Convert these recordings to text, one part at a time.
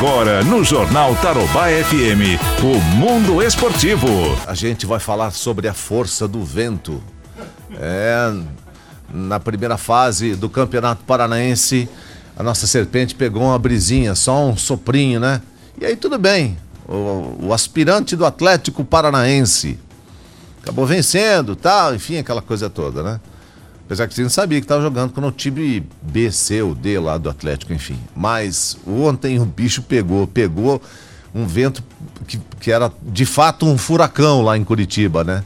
Agora, no Jornal Tarobá FM, o Mundo Esportivo. A gente vai falar sobre a força do vento. É, na primeira fase do Campeonato Paranaense, a nossa serpente pegou uma brisinha, só um soprinho, né? E aí tudo bem. O, o aspirante do Atlético Paranaense acabou vencendo, tal, enfim, aquela coisa toda, né? Apesar que você não sabia que estava jogando com o time B, C ou D lá do Atlético, enfim. Mas ontem o bicho pegou, pegou um vento que, que era de fato um furacão lá em Curitiba, né?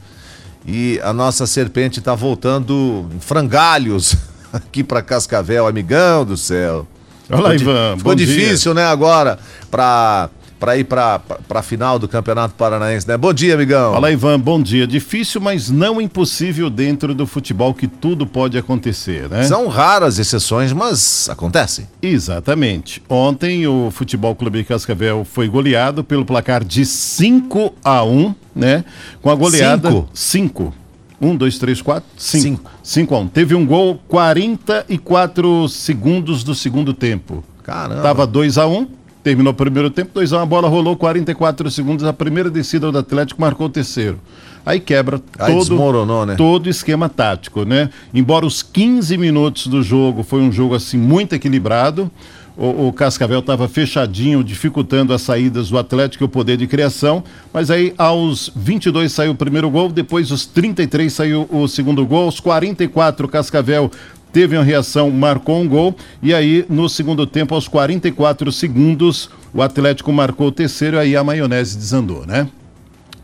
E a nossa serpente está voltando em frangalhos aqui para Cascavel, amigão do céu. Olá, Ivan. Ficou difícil, dia. né, agora, para para ir para a final do Campeonato Paranaense, né? Bom dia, amigão. Fala, Ivan, bom dia. Difícil, mas não impossível dentro do futebol que tudo pode acontecer, né? São raras exceções, mas acontece. Exatamente. Ontem o Futebol Clube de Cascavel foi goleado pelo placar de 5 a 1, né? Com a goleada 5. 1, 2, 3, 4, 5. 5 a 1. Teve um gol 44 segundos do segundo tempo. Caramba. Tava 2 a 1 Terminou o primeiro tempo, 2 a 1 a bola rolou 44 segundos, a primeira descida do Atlético marcou o terceiro. Aí quebra Aí todo né? todo esquema tático, né? Embora os 15 minutos do jogo foi um jogo assim muito equilibrado, o, o Cascavel estava fechadinho, dificultando as saídas do Atlético e o poder de criação, mas aí aos 22 saiu o primeiro gol, depois os 33 saiu o segundo gol, aos 44 o Cascavel teve uma reação, marcou um gol e aí no segundo tempo, aos 44 segundos, o Atlético marcou o terceiro e aí a maionese desandou, né?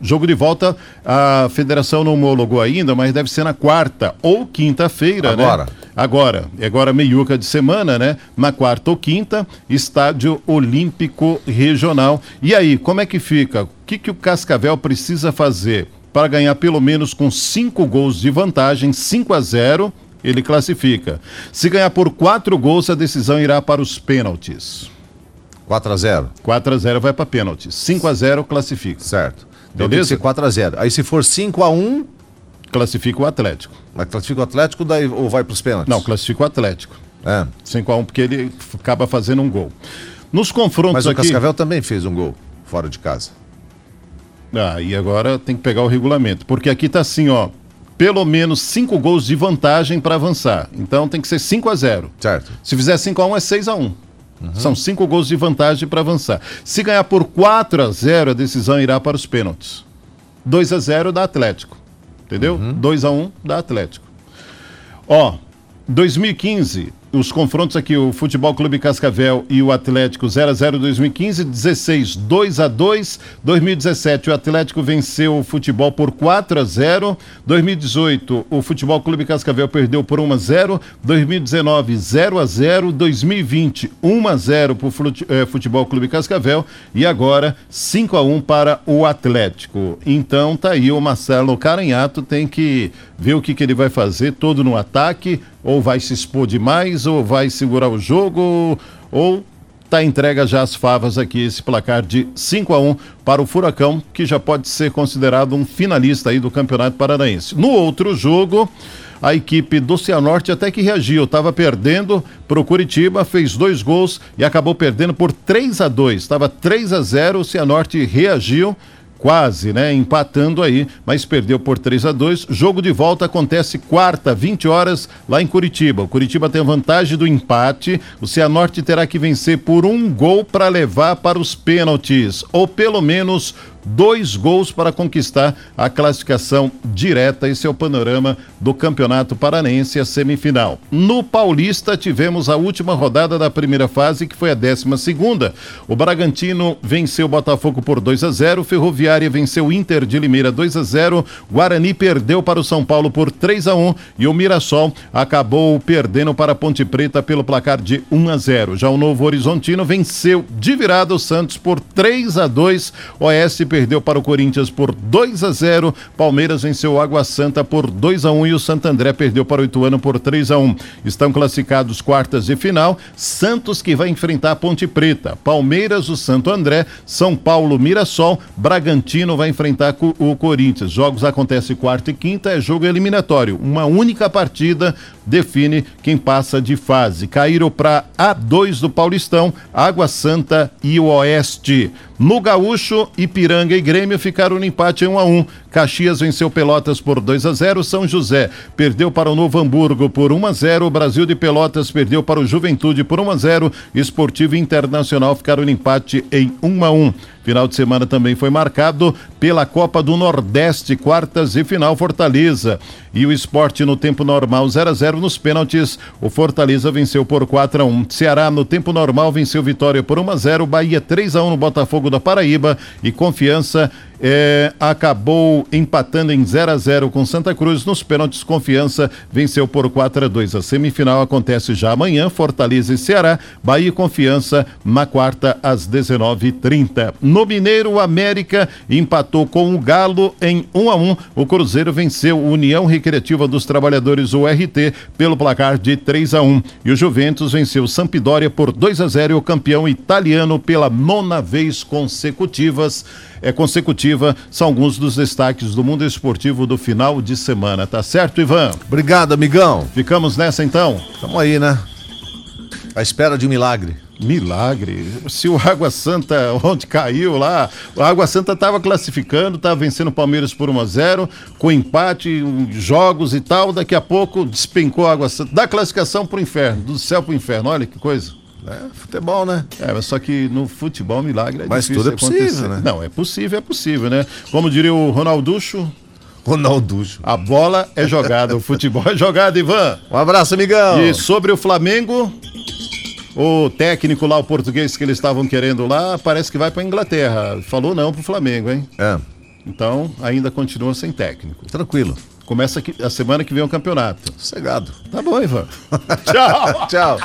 Jogo de volta, a federação não homologou ainda, mas deve ser na quarta ou quinta-feira, né? Agora. Agora, agora meiuca de semana, né? Na quarta ou quinta, estádio Olímpico Regional. E aí, como é que fica? O que, que o Cascavel precisa fazer para ganhar pelo menos com cinco gols de vantagem, 5 a 0 ele classifica. Se ganhar por quatro gols, a decisão irá para os pênaltis. 4 a 0 4 a 0 vai para pênaltis. 5 a 0 classifica. Certo. Então Beleza? tem que ser 4 a 0 Aí se for 5 a 1 classifica o Atlético. Mas classifica o Atlético daí, ou vai para os pênaltis? Não, classifica o Atlético. É. 5 a 1 porque ele acaba fazendo um gol. Nos confrontos Mas o aqui... Cascavel também fez um gol fora de casa. Ah, e agora tem que pegar o regulamento. Porque aqui tá assim, ó pelo menos cinco gols de vantagem para avançar. Então tem que ser 5 a 0 Certo. Se fizer 5 a 1 é 6 a 1 uhum. São cinco gols de vantagem para avançar. Se ganhar por 4 a 0 a decisão irá para os pênaltis. 2 a 0 da Atlético. Entendeu? Uhum. 2 a 1 da Atlético. Ó, 2015, os confrontos aqui, o Futebol Clube Cascavel e o Atlético 0 a 0 2015, 16 2 a 2, 2017 o Atlético venceu o Futebol por 4 a 0, 2018 o Futebol Clube Cascavel perdeu por 1 a 0, 2019 0 a 0, 2020 1 a 0 para o Futebol Clube Cascavel. E agora 5 a 1 para o Atlético. Então tá aí o Marcelo Caranhato tem que ver o que, que ele vai fazer todo no ataque ou vai se expor demais, ou vai segurar o jogo, ou tá entrega já as favas aqui, esse placar de 5 a 1 para o Furacão, que já pode ser considerado um finalista aí do Campeonato Paranaense. No outro jogo, a equipe do Cianorte até que reagiu, estava perdendo para o Curitiba, fez dois gols e acabou perdendo por 3 a 2 estava 3 a 0 o Cianorte reagiu quase, né, empatando aí, mas perdeu por 3 a 2. Jogo de volta acontece quarta, 20 horas, lá em Curitiba. O Curitiba tem a vantagem do empate. O Cianorte terá que vencer por um gol para levar para os pênaltis, ou pelo menos dois gols para conquistar a classificação direta. Esse é o panorama do Campeonato Paranense, a semifinal. No Paulista, tivemos a última rodada da primeira fase, que foi a décima segunda. O Bragantino venceu o Botafogo por 2 a 0, Ferroviária venceu o Inter de Limeira 2 a 0, Guarani perdeu para o São Paulo por 3 a 1 e o Mirassol acabou perdendo para a Ponte Preta pelo placar de 1 a 0. Já o Novo Horizontino venceu de virada o Santos por 3 a 2. Oeste perdeu para o Corinthians por 2 a 0. Palmeiras venceu o Água Santa por 2 a 1 e o Santo André perdeu para o Ituano por 3 a 1. Estão classificados quartas de final. Santos que vai enfrentar a Ponte Preta. Palmeiras, o Santo André, São Paulo, Mirassol, Bragantino vai enfrentar o Corinthians. Jogos acontecem quarta e quinta, é jogo eliminatório. Uma única partida define quem passa de fase. Caíram para A2 do Paulistão, Água Santa e o Oeste. No Gaúcho, Ipiranga e Grêmio ficaram no empate em 1 a 1. Caxias venceu Pelotas por 2 a 0. São José perdeu para o Novo Hamburgo por 1 a 0. Brasil de Pelotas perdeu para o Juventude por 1 a 0. Esportivo Internacional ficaram no empate em 1 a 1. Final de semana também foi marcado pela Copa do Nordeste, quartas e final Fortaleza. E o esporte no tempo normal 0 a 0 nos pênaltis. O Fortaleza venceu por 4 a 1. Ceará no tempo normal venceu Vitória por 1 a 0. Bahia 3 a 1 no Botafogo da Paraíba e Confiança é, acabou empatando em 0 a 0 com Santa Cruz. Nos pênaltis, Confiança venceu por 4 a 2. A semifinal acontece já amanhã, Fortaleza e Ceará. Bahia e Confiança na quarta às 19h30. No Mineiro, América empatou com o Galo em 1 a 1. O Cruzeiro venceu União Recreativa dos Trabalhadores, o RT, pelo placar de 3 a 1. E o Juventus venceu Sampdoria por 2 a 0 e o campeão italiano pela nona vez consecutivas é, consecutiva são alguns dos destaques do mundo esportivo do final de semana. Tá certo, Ivan? Obrigado, amigão. Ficamos nessa então? Tamo aí, né? À espera de um milagre. Milagre. Se o Água Santa, onde caiu lá, o Água Santa estava classificando, estava vencendo o Palmeiras por 1 a 0 com empate, jogos e tal. Daqui a pouco despencou a Água Santa. Da classificação para o inferno, do céu para o inferno. Olha que coisa. É, futebol, né? É, mas só que no futebol milagre é mas tudo é possível, acontecer. né? Não, é possível, é possível, né? Como diria o Ronalducho, Ronalducho. A bola é jogada, o futebol é jogado, Ivan. Um abraço, amigão. E sobre o Flamengo, o técnico lá, o português que eles estavam querendo lá, parece que vai para Inglaterra. Falou não pro Flamengo, hein? É. Então, ainda continua sem técnico. Tranquilo. Começa aqui, a semana que vem o campeonato. Sossegado. Tá bom, Ivan. Tchau. Tchau.